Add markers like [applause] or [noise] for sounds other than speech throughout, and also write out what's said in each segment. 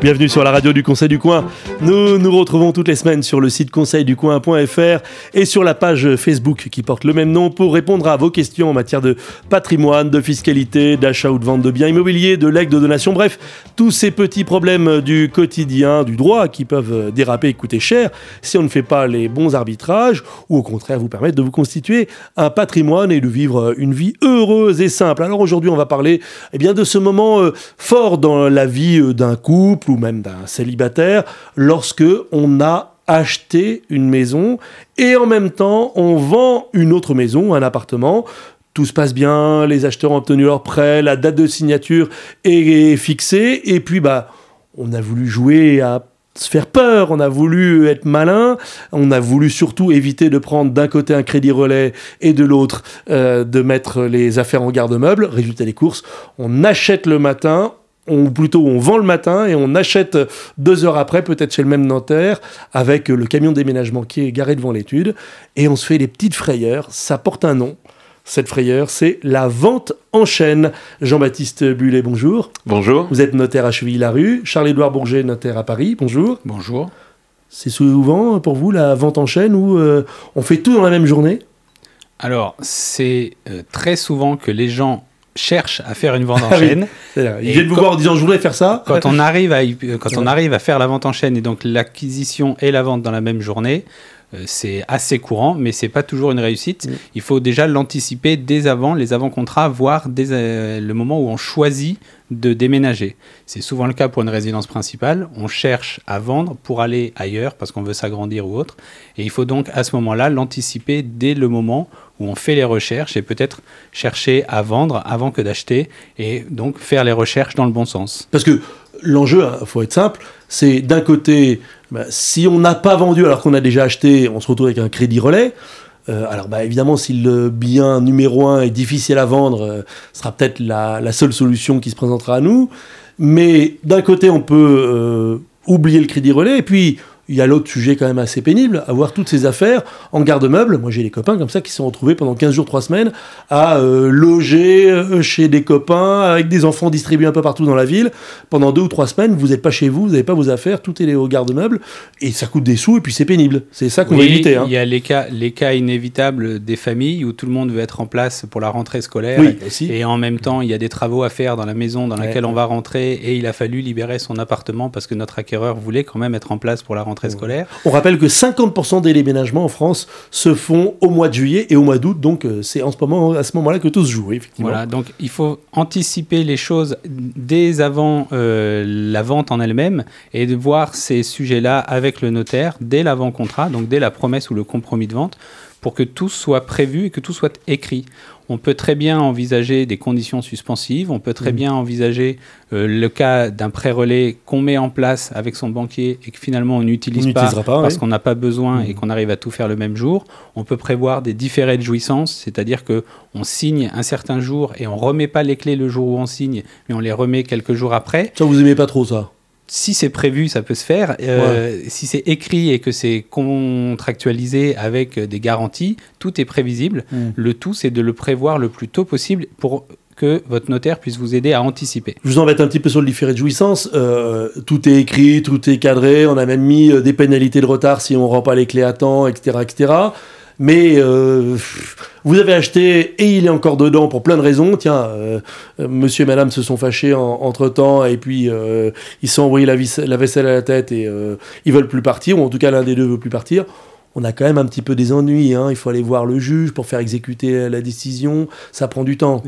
Bienvenue sur la radio du Conseil du Coin. Nous nous retrouvons toutes les semaines sur le site conseilducoin.fr et sur la page Facebook qui porte le même nom pour répondre à vos questions en matière de patrimoine, de fiscalité, d'achat ou de vente de biens immobiliers, de legs, de donation, bref, tous ces petits problèmes du quotidien, du droit qui peuvent déraper et coûter cher si on ne fait pas les bons arbitrages ou au contraire vous permettre de vous constituer un patrimoine et de vivre une vie heureuse et simple. Alors aujourd'hui, on va parler eh bien, de ce moment euh, fort dans la vie euh, d'un couple ou même d'un célibataire, lorsque on a acheté une maison et en même temps on vend une autre maison, un appartement. Tout se passe bien, les acheteurs ont obtenu leur prêt, la date de signature est fixée et puis bah on a voulu jouer à se faire peur, on a voulu être malin, on a voulu surtout éviter de prendre d'un côté un crédit relais et de l'autre euh, de mettre les affaires en garde-meuble. Résultat des courses, on achète le matin, ou plutôt on vend le matin et on achète deux heures après, peut-être chez le même notaire, avec le camion de déménagement qui est garé devant l'étude, et on se fait des petites frayeurs. Ça porte un nom. Cette frayeur, c'est la vente en chaîne. Jean-Baptiste Bullet, bonjour. Bonjour. Vous êtes notaire à Chevilly-la-Rue. Charles-Édouard Bourget, notaire à Paris. Bonjour. Bonjour. C'est souvent pour vous la vente en chaîne où euh, on fait tout dans la même journée? Alors, c'est euh, très souvent que les gens cherche à faire une vente en ah chaîne. [laughs] Il vient de vous voir en disant je voudrais faire ça. Quand on arrive à, quand on arrive à faire la vente en chaîne et donc l'acquisition et la vente dans la même journée, c'est assez courant, mais c'est pas toujours une réussite. Mm. Il faut déjà l'anticiper dès avant, les avant-contrats, voire dès euh, le moment où on choisit de déménager. C'est souvent le cas pour une résidence principale. On cherche à vendre pour aller ailleurs parce qu'on veut s'agrandir ou autre. Et il faut donc à ce moment-là l'anticiper dès le moment où on fait les recherches et peut-être chercher à vendre avant que d'acheter et donc faire les recherches dans le bon sens. Parce que l'enjeu, il hein, faut être simple, c'est d'un côté, bah, si on n'a pas vendu alors qu'on a déjà acheté, on se retrouve avec un crédit relais. Euh, alors bah, évidemment, si le bien numéro un est difficile à vendre, euh, ce sera peut-être la, seule solution qui se présentera à nous. Mais d'un côté, on peut euh, oublier le crédit relais, et puis il y a l'autre sujet quand même assez pénible, avoir toutes ces affaires en garde-meuble. Moi, j'ai des copains comme ça qui se sont retrouvés pendant 15 jours, 3 semaines à euh, loger euh, chez des copains avec des enfants distribués un peu partout dans la ville. Pendant 2 ou 3 semaines, vous n'êtes pas chez vous, vous n'avez pas vos affaires, tout est au garde-meuble et ça coûte des sous et puis c'est pénible. C'est ça qu'on va éviter. Hein. Il y a les cas, les cas inévitables des familles où tout le monde veut être en place pour la rentrée scolaire et, en même temps, il y a des travaux à faire dans la maison dans laquelle on va rentrer et il a fallu libérer son appartement parce que notre acquéreur voulait quand même être en place pour la rentrée scolaire. On rappelle que 50% des déménagements en France se font au mois de juillet et au mois d'août, donc euh, c'est en ce moment, à ce moment-là que tout se joue, effectivement. Voilà, donc il faut anticiper les choses dès avant euh, la vente en elle-même et de voir ces sujets-là avec le notaire dès l'avant-contrat, donc dès la promesse ou le compromis de vente, pour que tout soit prévu et que tout soit écrit. On peut très bien envisager des conditions suspensives, on peut très mmh. bien envisager euh, le cas d'un prêt relais qu'on met en place avec son banquier et que finalement on n'utilise pas, parce qu'on n'a pas besoin et mmh. qu'on arrive à tout faire le même jour. On peut prévoir des différés de jouissance, c'est-à-dire que on signe un certain jour et on remet pas les clés le jour où on signe, mais on les remet quelques jours après. Ça vous aimez pas trop ça? Si c'est prévu, ça peut se faire. Euh, si c'est écrit et que c'est contractualisé avec des garanties, tout est prévisible. Hmm. Le tout, c'est de le prévoir le plus tôt possible pour que votre notaire puisse vous aider à anticiper. Je vous embête un petit peu sur le différé de jouissance. Euh, tout est écrit, tout est cadré. On a même mis euh, des pénalités de retard si on ne rend pas les clés à temps, etc. etc mais euh, vous avez acheté et il est encore dedans pour plein de raisons. Tiens, euh, monsieur et madame se sont fâchés entre temps et puis euh, ils se sont envoyés la, la, vaisselle à la tête et ils veulent plus partir, ou en tout cas l'un des deux veut plus partir. On a quand même un petit peu des ennuis. Hein. Il faut aller voir le juge pour faire exécuter la décision. Ça prend du temps.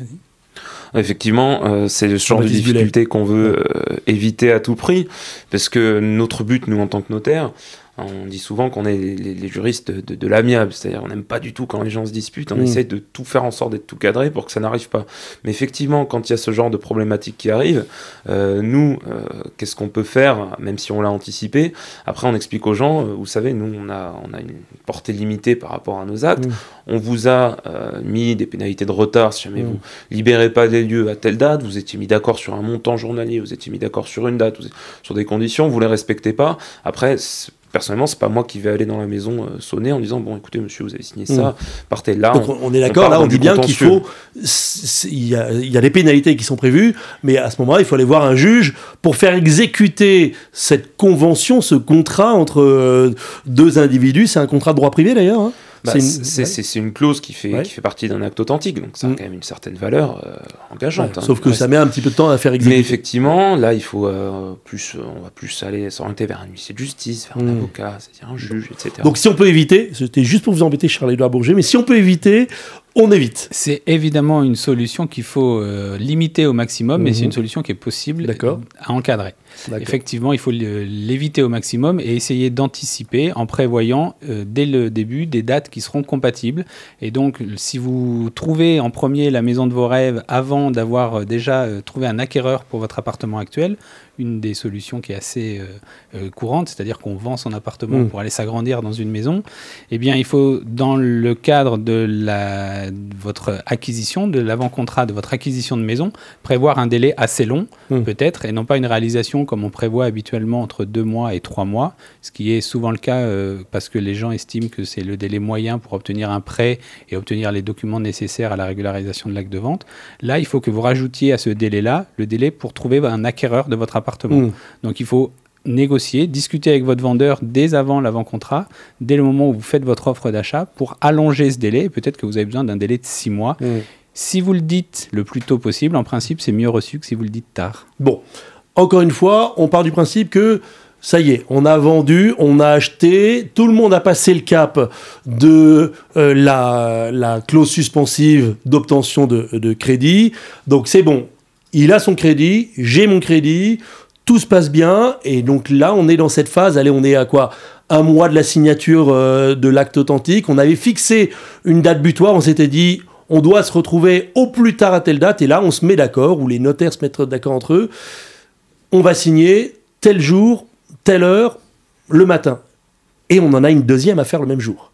Effectivement, c'est le genre de difficulté qu'on veut éviter à tout prix, parce que notre but, nous, en tant que notaire, on dit souvent qu'on est les, juristes de, l'amiable, c'est-à-dire on n'aime pas du tout quand les gens se disputent, on mm. essaie de tout faire en sorte d'être tout cadré pour que ça n'arrive pas. Mais effectivement, quand il y a ce genre de problématique qui arrive, euh, nous, euh, qu'est-ce qu'on peut faire, même si on l'a anticipé? Après, on explique aux gens, euh, vous savez, nous, on a, on a une portée limitée par rapport à nos actes. Mm. On vous a mis des pénalités de retard si jamais mm. vous libérez pas les lieux à telle date, vous étiez mis d'accord sur un montant journalier, vous étiez mis d'accord sur une date, sur des conditions, vous les respectez pas. Après, personnellement, c'est pas moi qui vais aller dans la maison euh, sonner en disant bon, écoutez, monsieur, vous avez signé ça, mm. partez là. Donc on, est d'accord, là, on dit bien qu'il faut. Il y, a, il y, a, des pénalités qui sont prévues, mais à ce moment-là, il faut aller voir un juge pour faire exécuter cette convention, ce contrat entre euh, deux individus. C'est un contrat de droit privé d'ailleurs. Hein. Bah, c'est une... clause qui fait, qui fait partie d'un acte authentique, donc ça a mm. quand même une certaine valeur euh, engageante. Hein. Sauf que ça met un petit peu de temps à faire exécuter. Mais effectivement, là, il faut euh, plus, on va plus aller s'orienter vers un huissier de justice, vers un mm. avocat, c'est-à-dire un juge, etc. Donc si on peut éviter, c'était juste pour vous embêter, Charles-Édouard Bourget, mais si on peut éviter, on évite. C'est évidemment une solution qu'il faut euh, limiter au maximum, mais c'est mhm. une solution qui est possible à encadrer. Effectivement, il faut l'éviter au maximum et essayer d'anticiper en prévoyant euh, dès le début des dates qui seront compatibles. Et donc, si vous trouvez en premier la maison de vos rêves avant d'avoir euh, déjà trouvé un acquéreur pour votre appartement actuel, une des solutions qui est assez euh, euh, courante, c'est-à-dire qu'on vend son appartement mm. pour aller s'agrandir dans une maison, eh bien, il faut, dans le cadre de, la, votre acquisition, de l'avant-contrat de votre acquisition de maison, prévoir un délai assez long, mm. peut-être, et non pas une réalisation comme on prévoit habituellement entre deux mois et trois mois, ce qui est souvent le cas euh, parce que les gens estiment que c'est le délai moyen pour obtenir un prêt et obtenir les documents nécessaires à la régularisation de l'acte de vente. Là, il faut que vous rajoutiez à ce délai-là le délai pour trouver un acquéreur de votre appartement. Hmm. Donc il faut négocier, discuter avec votre vendeur dès avant l'avant-contrat, dès le moment où vous faites votre offre d'achat, pour allonger ce délai. Peut-être que vous avez besoin d'un délai de six mois. Hmm. Si vous le dites le plus tôt possible, en principe, c'est mieux reçu que si vous le dites tard. Bon, encore une fois, on part du principe que ça y est, on a vendu, on a acheté, tout le monde a passé le cap de euh, la, clause suspensive d'obtention de, crédit. Donc c'est bon, il a son crédit, j'ai mon crédit, tout se passe bien, et donc là, on est dans cette phase, allez, on est à quoi? Un mois de la signature euh, de l'acte authentique, on avait fixé une date butoir, on s'était dit, on doit se retrouver au plus tard à telle date, et là, on se met d'accord, ou les notaires se mettent d'accord entre eux, on va signer tel jour, telle heure, le matin. Et on en a une deuxième à faire le même jour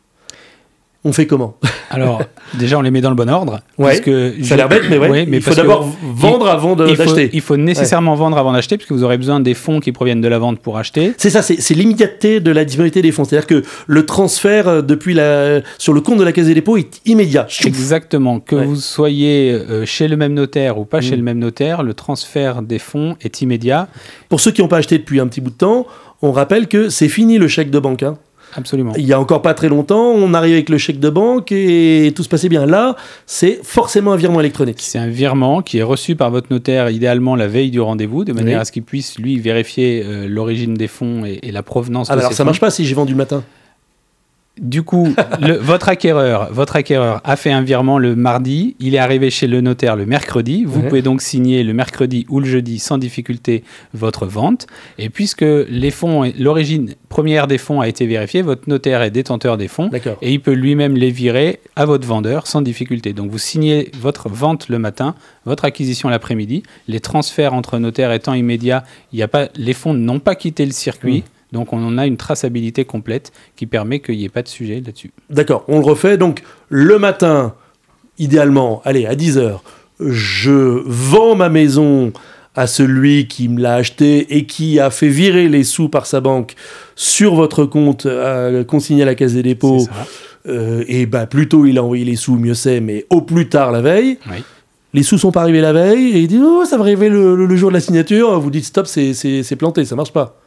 on fait comment? Alors, déjà, on les met dans le bon ordre. Ouais, que ça a l'air bête, mais, ouais, mais il faut d'abord vendre avant d'acheter. Il faut nécessairement vendre avant d'acheter, puisque vous aurez besoin des fonds qui proviennent de la vente pour acheter. C'est ça, c'est l'immédiateté de la disponibilité des fonds. C'est-à-dire que le transfert euh, depuis la, sur le compte de la Caisse des dépôts est immédiat. Exactement. Que vous soyez euh, chez le même notaire ou pas chez mm. le même notaire, le transfert des fonds est immédiat. Pour ceux qui n'ont pas acheté depuis un petit bout de temps, on rappelle que c'est fini le chèque de banque. Hein. Absolument. Il y a encore pas très longtemps, on arrivait avec le chèque de banque et tout se passait bien. Là, c'est forcément un virement électronique. C'est un virement qui est reçu par votre notaire idéalement la veille du rendez-vous, de manière à ce qu'il puisse lui vérifier euh, l'origine des fonds et, la provenance. Ah, alors ça marche pas si j'ai vendu le matin. Du coup, [laughs] votre, acquéreur, votre acquéreur a fait un virement le mardi, il est arrivé chez le notaire le mercredi. Vous pouvez donc signer le mercredi ou le jeudi sans difficulté votre vente. Et puisque les fonds, l'origine première des fonds a été vérifiée, votre notaire est détenteur des fonds et il peut lui-même les virer à votre vendeur sans difficulté. Donc vous signez votre vente le matin, votre acquisition l'après-midi. Les transferts entre notaires étant immédiats, il y a pas, les fonds n'ont pas quitté le circuit. Mmh. Donc on en a une traçabilité complète qui permet qu'il n'y ait pas de sujet là-dessus. D'accord, on le refait. Donc le matin, idéalement, allez, à 10h, je vends ma maison à celui qui me l'a acheté et qui a fait virer les sous par sa banque sur votre compte euh, consigné à la Caisse des dépôts. Euh, et bah, plus tôt il a envoyé les sous, mieux c'est, mais au plus tard la veille. Les sous sont pas arrivés la veille et il dit oh, ça va arriver le, le, jour de la signature. Vous dites stop, c'est planté, ça marche pas.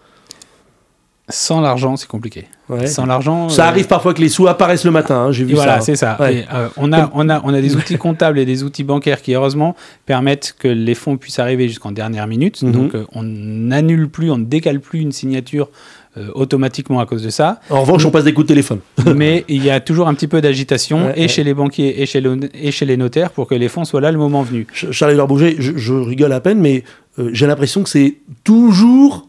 Sans l'argent, c'est compliqué. Sans l'argent, ça euh, arrive parfois que les sous apparaissent le matin. Hein, j'ai vu voilà, c'est ça. Euh, on a, on a, on a des [laughs] outils comptables et des outils bancaires qui heureusement permettent que les fonds puissent arriver jusqu'en dernière minute. Mhm. Donc, euh, on n'annule plus, on ne décale plus une signature automatiquement à cause de ça. En revanche, on passe des coups de téléphone. [laughs] mais il y a toujours un petit peu d'agitation et chez les banquiers et chez, et chez les notaires pour que les fonds soient là le moment venu. Charles Bouger, je, je rigole à peine, mais j'ai l'impression que c'est toujours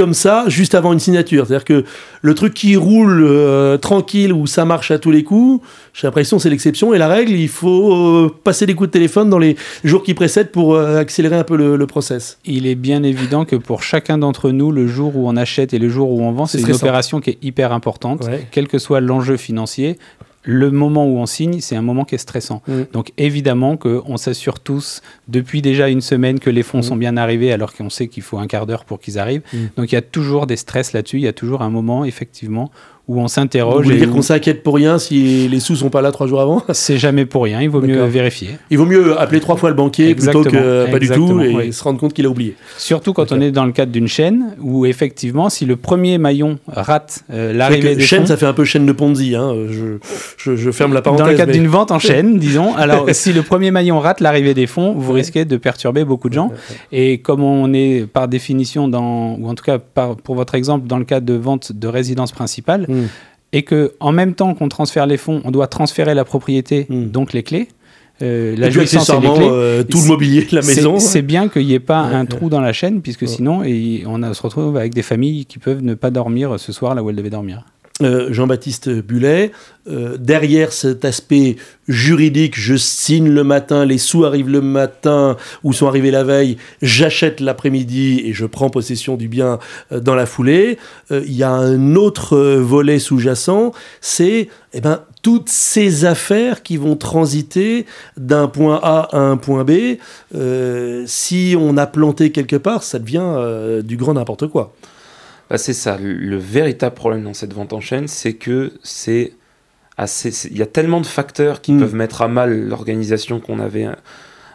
comme ça juste avant une signature. C'est-à-dire que le truc qui roule euh, tranquille où ça marche à tous les coups, j'ai l'impression c'est l'exception et la règle, il faut euh, passer des coups de téléphone dans les jours qui précèdent pour euh, accélérer un peu le, process. Il est bien évident que pour chacun d'entre nous, le jour où on achète et le jour où on vend, c'est une opération qui est hyper importante, quel que soit l'enjeu financier le moment où on signe, c'est un moment qui est stressant. Mm. Donc évidemment qu'on s'assure tous depuis déjà une semaine que les fonds Mm. sont bien arrivés alors qu'on sait qu'il faut un quart d'heure pour qu'ils arrivent. Mm. Donc il y a toujours des stress là-dessus, il y a toujours un moment effectivement où on Vous s'interroge. voulez et dire où- qu'on s'inquiète pour rien si les sous sont pas là trois jours avant [laughs] C'est jamais pour rien, il vaut mieux vérifier. Il vaut mieux appeler trois fois le banquier plutôt que Exactement, pas du tout et oui. se rendre compte qu'il a oublié. Surtout quand on est dans le cadre d'une chaîne où effectivement si le premier maillon rate euh, l'arrivée des chaîne, fonds, ça fait un peu chaîne de Ponzi. Hein. Je, je, je ferme la parenthèse. Dans le cadre mais- d'une vente en [laughs] chaîne, disons. Alors, si le premier maillon rate l'arrivée des fonds, vous risquez de perturber beaucoup de gens. Et comme on est par définition dans, ou en tout cas par- pour votre exemple, dans le cadre de vente de résidence principale, Mm. et que en même temps qu'on transfère les fonds, on doit transférer la propriété, Mm. donc les clés. euh, la jouissance et les accessoirement, clés. euh, tout le mobilier de la maison. C'est bien qu'il n'y ait pas Ouais, un ouais. trou dans la chaîne, puisque Ouais. sinon, et on a- se retrouve avec des familles qui peuvent ne pas dormir ce soir là où elles devaient dormir. Euh, Jean-Baptiste Bullet, euh, derrière cet aspect juridique, je signe le matin, les sous arrivent le matin ou sont arrivés la veille, j'achète l'après-midi et je prends possession du bien euh, dans la foulée. Il y a un autre volet sous-jacent, c'est eh ben, toutes ces affaires qui vont transiter d'un point A à un point B. Si on a planté quelque part, ça devient du grand n'importe quoi. Bah, c'est ça. Le, le véritable problème dans cette vente en chaîne, c'est que c'est assez. Il y a tellement de facteurs qui Mm. peuvent mettre à mal l'organisation qu'on avait euh,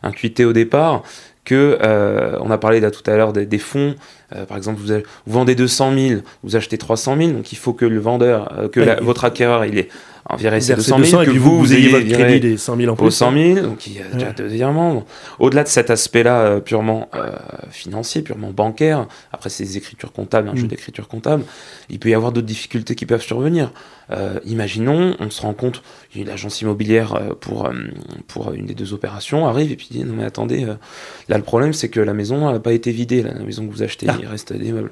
intuitée au départ que euh, on a parlé là tout à l'heure des, des fonds. Euh, par exemple, vous, avez- vous vendez 200 000, vous achetez 300 000, donc il faut que le vendeur, euh, que Ouais. la- votre acquéreur, il est viré ces Versez 200 000, 200 et que puis vous, vous, ayez votre crédit des 100 000 en aux plus. 100 000, donc il y a déjà Ouais. deux virements. Au-delà de cet aspect-là purement financier, purement bancaire, après c'est des écritures comptables, un jeu Mm. d'écriture comptable, il peut y avoir d'autres difficultés qui peuvent survenir. Imaginons, on se rend compte, une agence immobilière pour, pour une des deux opérations arrive et puis dit non mais attendez, euh, là le problème c'est que la maison n'a pas été vidée, là, la maison que vous achetez, Ah. il reste des meubles.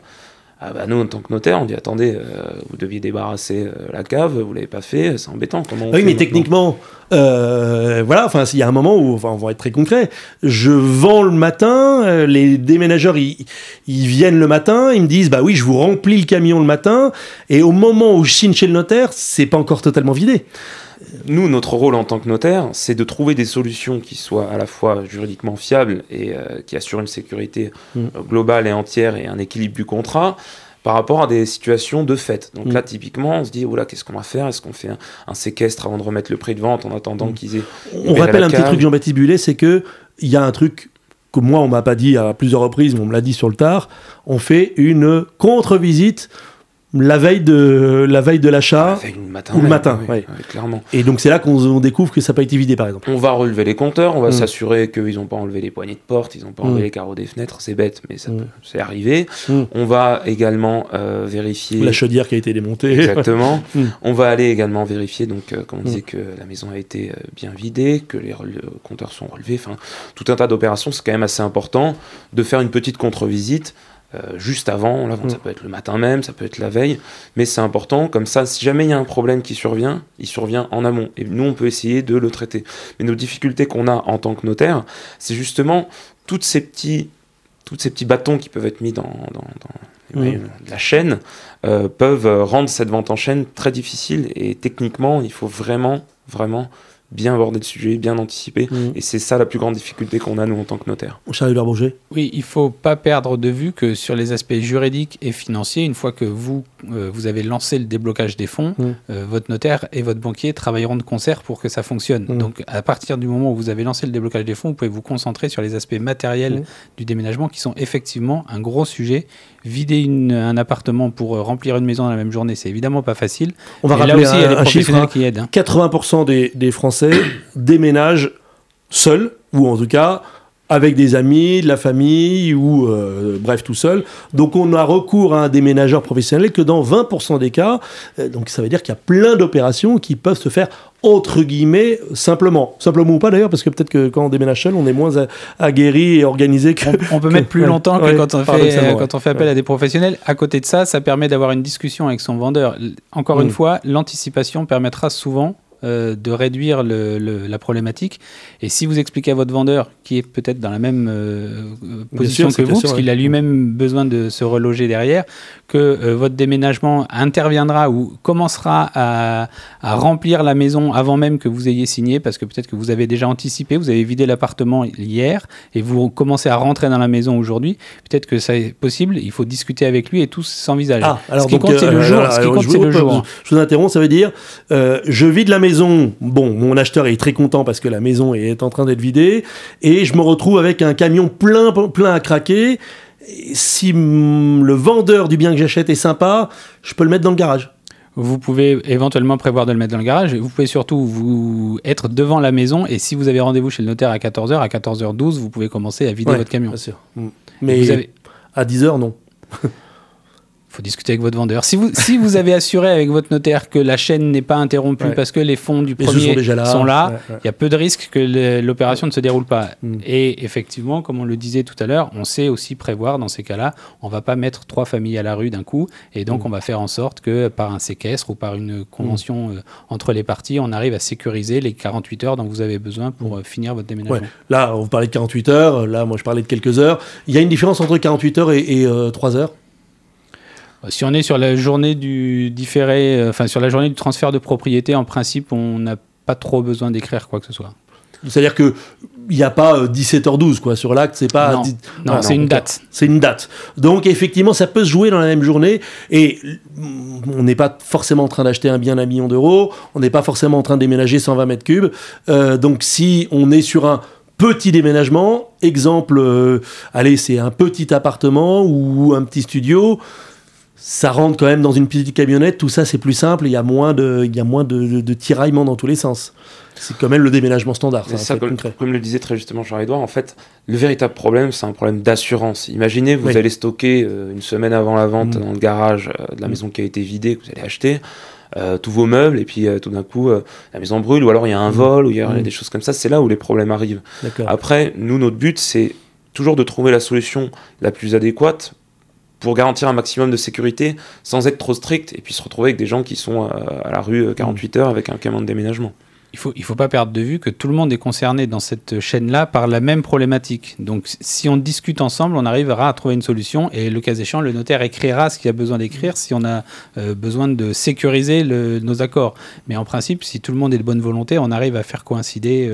Ah bah nous en tant que notaire on dit attendez euh, vous deviez débarrasser euh, la cave vous l'avez pas fait c'est embêtant comment on Ah oui, fait mais techniquement, euh, voilà, enfin, il y a un moment où, enfin, on va être très concret. Je vends le matin, euh, les déménageurs, ils, ils viennent le matin, ils me disent, bah oui, je vous remplis le camion le matin, et au moment où je signe chez le notaire, c'est pas encore totalement vidé. Nous, notre rôle en tant que notaire, c'est de trouver des solutions qui soient à la fois juridiquement fiables et euh, qui assurent une sécurité Mm. euh, globale et entière et un équilibre du contrat par rapport à des situations de fait. Donc Mm. là, typiquement, on se dit, qu'est-ce qu'on va faire? Est-ce qu'on fait un, un séquestre avant de remettre le prix de vente en attendant Mm. qu'ils aient... On rappelle un petit truc, Jean-Baptiste Bullet, c'est que il y a un truc que moi, on m'a pas dit à plusieurs reprises, mais on me l'a dit sur le tard. On fait une contre-visite la veille de la veille de l'achat. La veille, le matin ou le matin, oui, ouais. oui, clairement. Et donc c'est là qu'on on découvre que ça n'a pas été vidé, par exemple. On va relever les compteurs, on va Mm. s'assurer qu'ils n'ont pas enlevé les poignées de porte, ils n'ont pas enlevé Mm. les carreaux des fenêtres, c'est bête, mais ça Mm. peut- c'est arrivé. Mm. On va également euh, vérifier... La chaudière qui a été démontée. Exactement. [laughs] On va aller également vérifier, donc, euh, comme on disait, que la maison a été euh, bien vidée, que les rele- compteurs sont relevés, enfin, tout un tas d'opérations. C'est quand même assez important de faire une petite contre-visite euh, juste avant la vente. Mm. Ça peut être le matin même, ça peut être la veille, mais c'est important. Comme ça, si jamais il y a un problème qui survient, il survient en amont. Et nous, on peut essayer de le traiter. Mais nos difficultés qu'on a en tant que notaire, c'est justement toutes ces petits, toutes ces petits bâtons qui peuvent être mis dans, dans, dans Mm. la chaîne euh, peuvent euh, rendre cette vente en chaîne très difficile. Et techniquement, il faut vraiment, vraiment bien aborder le sujet, bien anticiper. Mm. Et c'est ça la plus grande difficulté qu'on a, nous, en tant que notaire. Charles Bourget. Oui, il faut pas perdre de vue que sur les aspects juridiques et financiers, une fois que vous, euh, vous avez lancé le déblocage des fonds, Mm. euh, votre notaire et votre banquier travailleront de concert pour que ça fonctionne. Mm. Donc, à partir du moment où vous avez lancé le déblocage des fonds, vous pouvez vous concentrer sur les aspects matériels du déménagement qui sont effectivement un gros sujet. Vider une- un appartement pour euh, remplir une maison dans la même journée, c'est évidemment pas facile. On va là rappeler aussi, il y a des un, un chiffre. hein. qui aident. hein. 80% des, des Français déménagent seuls, ou en tout cas avec des amis, de la famille, ou euh, bref, tout seul. Donc on a recours à un déménageur professionnel que dans 20% des cas. Euh, donc ça veut dire qu'il y a plein d'opérations qui peuvent se faire entre guillemets simplement. Simplement ou pas d'ailleurs, parce que peut-être que quand on déménage seul, on est moins aguerri et organisé que... On, on peut que- mettre plus ouais, longtemps que ouais, quand, on fait, euh, ouais. quand on fait appel à des professionnels. À côté de ça, ça permet d'avoir une discussion avec son vendeur. Encore Mm. une fois, l'anticipation permettra souvent euh, de réduire la problématique. Et si vous expliquez à votre vendeur, qui est peut-être dans la même euh, position que vous, parce qu'il a lui-même besoin de se reloger derrière, que euh, votre déménagement interviendra ou commencera à, remplir la maison avant même que vous ayez signé, parce que peut-être que vous avez déjà anticipé, vous avez vidé l'appartement hier et vous commencez à rentrer dans la maison aujourd'hui, peut-être que ça est possible, il faut discuter avec lui et tout s'envisage. Ah, alors ce qui compte, c'est le jour. Je vous interromps, ça veut dire, je vide la maison, bon, mon acheteur est très content parce que la maison est en train d'être vidée, et je me retrouve avec un camion plein, plein à craquer si le vendeur du bien que j'achète est sympa, je peux le mettre dans le garage. Vous pouvez éventuellement prévoir de le mettre dans le garage. Vous pouvez surtout vous être devant la maison et si vous avez rendez-vous chez le notaire à 14h, à 14h12, vous pouvez commencer à vider votre camion. Bien sûr. Mais à 10h, non. [laughs] faut discuter avec votre vendeur. Si vous, si vous avez assuré avec votre notaire que la chaîne n'est pas interrompue parce que les fonds du premier sont, déjà là, sont là, il y a peu de risques que l'opération ne se déroule pas. Hmm. Et effectivement, comme on le disait tout à l'heure, on sait aussi prévoir dans ces cas-là, on va pas mettre trois familles à la rue d'un coup, et donc hmm. on va faire en sorte que par un séquestre ou par une convention hmm. euh, entre les parties, on arrive à sécuriser les 48 heures dont vous avez besoin pour euh, finir votre déménagement. Là, vous parlez de 48 heures, là, moi je parlais de quelques heures. Il y a une différence entre 48 heures et, et 3 euh, heures? Si on est sur la journée du différé, euh, enfin sur la journée du transfert de propriété, en principe, on n'a pas trop besoin d'écrire quoi que ce soit. C'est-à-dire que il n'y a pas 17h12 euh, quoi sur l'acte, c'est pas non, c'est une date. C'est une date. Donc effectivement, ça peut se jouer dans la même journée et on n'est pas forcément en train d'acheter un bien à un million d'euros, on n'est pas forcément en train de déménager 120 mètres cubes. Euh, donc si on est sur un petit déménagement, exemple, allez, c'est un petit appartement ou un petit studio, ça rentre quand même dans une petite camionnette, tout ça c'est plus simple, il y a moins de, il y a moins de, de, tiraillements dans tous les sens. C'est quand même le déménagement standard. Ça, comme, le disait très justement Jean-Edouard, en fait, le véritable problème, c'est un problème d'assurance. Imaginez, vous allez stocker euh, une semaine avant la vente mm. dans le garage euh, de la mm. maison qui a été vidée, que vous allez acheter, euh, tous vos meubles, et puis tout d'un coup, la maison brûle, ou alors il y a un mm. vol, ou il y a des choses comme ça. C'est là où les problèmes arrivent. Après, nous, notre but, c'est toujours de trouver la solution la plus adéquate pour garantir un maximum de sécurité sans être trop strict et puis se retrouver avec des gens qui sont euh, à la rue 48 euh, heures avec un camion de déménagement. Il faut, il faut pas perdre de vue que tout le monde est concerné dans cette chaîne-là par la même problématique. Donc, si on discute ensemble, on arrivera à trouver une solution et le cas échéant, le notaire écrira ce qu'il a besoin d'écrire si on a euh, besoin de sécuriser nos accords. Mais en principe, si tout le monde est de bonne volonté, on arrive à faire coïncider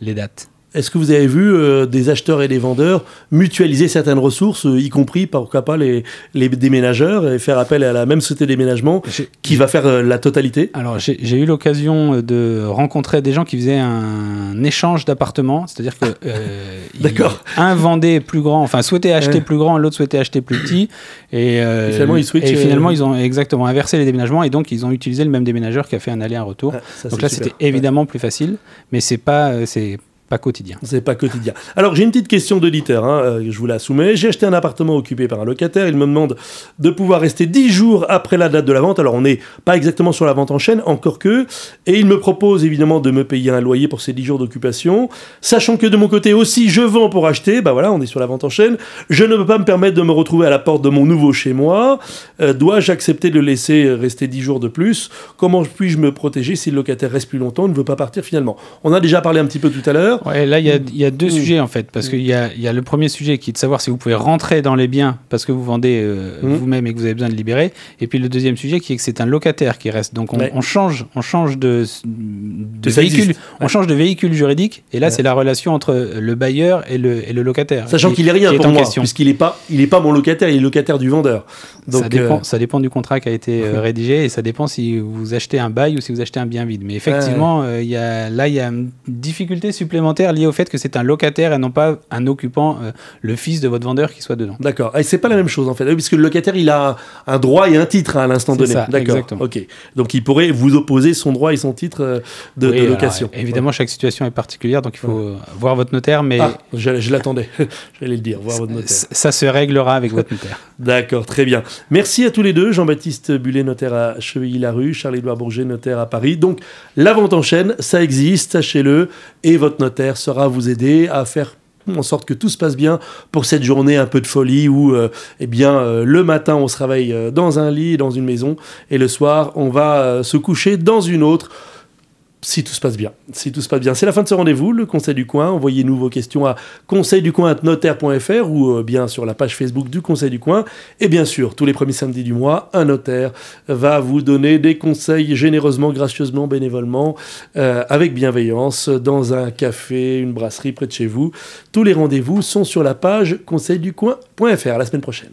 les dates. Est-ce que vous avez vu euh, des acheteurs et des vendeurs mutualiser certaines ressources, euh, y compris, pourquoi pas, les, les déménageurs, et faire appel à la même société de déménagement qui va faire euh, la totalité? Alors, j'ai eu l'occasion de rencontrer des gens qui faisaient un échange d'appartements, c'est-à-dire que [laughs] D'accord. un vendait plus grand, enfin souhaitait acheter plus grand, l'autre souhaitait acheter plus petit, et, finalement, ils, et finalement ils ont exactement inversé les déménagements, et donc ils ont utilisé le même déménageur qui a fait un aller-retour. Ah, donc là, c'était évidemment plus facile, mais c'est pas, c'est pas quotidien. C'est pas quotidien. Alors j'ai une petite question d'auditeur, hein, euh, je vous la soumets. J'ai acheté un appartement occupé par un locataire, il me demande de pouvoir rester 10 jours après la date de la vente. Alors on n'est pas exactement sur la vente en chaîne, encore que. Et il me propose évidemment de me payer un loyer pour ces 10 jours d'occupation. Sachant que de mon côté aussi je vends pour acheter, bah voilà, on est sur la vente en chaîne. Je ne peux pas me permettre de me retrouver à la porte de mon nouveau chez moi. Euh, dois-je accepter de le laisser rester 10 jours de plus? Comment puis-je me protéger si le locataire reste plus longtemps, ne veut pas partir finalement? On a déjà parlé un petit peu tout à l'heure. Ouais, là, il y, a, deux mmh. sujets en fait. Parce mmh. qu'il y a, y a, le premier sujet qui est de savoir si vous pouvez rentrer dans les biens parce que vous vendez euh, mmh. vous-même et que vous avez besoin de libérer. Et puis le deuxième sujet qui est que c'est un locataire qui reste. Donc on, change, on change de, de véhicule, on change de véhicule juridique. Et là, c'est la relation entre le bailleur et le, et le locataire. Sachant qu'il est rien pour moi, puisqu'il n'est pas, il est pas mon locataire, il est locataire du vendeur. Donc, ça, dépend, euh, ça dépend du contrat qui a été euh, [laughs] rédigé et ça dépend si vous achetez un bail ou si vous achetez un bien vide. Mais effectivement, y a, là, il y a une difficulté supplémentaire liée au fait que c'est un locataire et non pas un occupant, euh, le fils de votre vendeur qui soit dedans. D'accord. Et c'est pas la même chose en fait, puisque le locataire il a un droit et un titre à l'instant donné. D'accord. Ok. Donc il pourrait vous opposer son droit et son titre euh, de, location. évidemment, chaque situation est particulière, donc il faut euh, voir votre notaire. Mais ah, je, l'attendais. [laughs] J'allais le dire. Voir votre notaire. Ça se réglera avec votre notaire. D'accord. Très bien. Merci à tous les deux. Jean-Baptiste Bullet, notaire à Chevilly-la-Rue, Charles-Édouard Bourget, notaire à Paris. Donc la vente en chaîne, ça existe, sachez-le, et votre notaire sera vous aider à faire en sorte que tout se passe bien pour cette journée un peu de folie où euh, eh bien euh, le matin on se réveille euh, dans un lit dans une maison et le soir on va se coucher dans une autre si tout se passe bien. Si tout se passe bien. C'est la fin de ce rendez-vous, le Conseil du Coin. Envoyez-nous vos questions à conseilducoin.notaire.fr ou euh, bien sur la page Facebook du Conseil du Coin. Et bien sûr, tous les premiers samedis du mois, un notaire va vous donner des conseils généreusement, gracieusement, bénévolement, euh, avec bienveillance, dans un café, une brasserie près de chez vous. Tous les rendez-vous sont sur la page conseilducoin.fr. La semaine prochaine.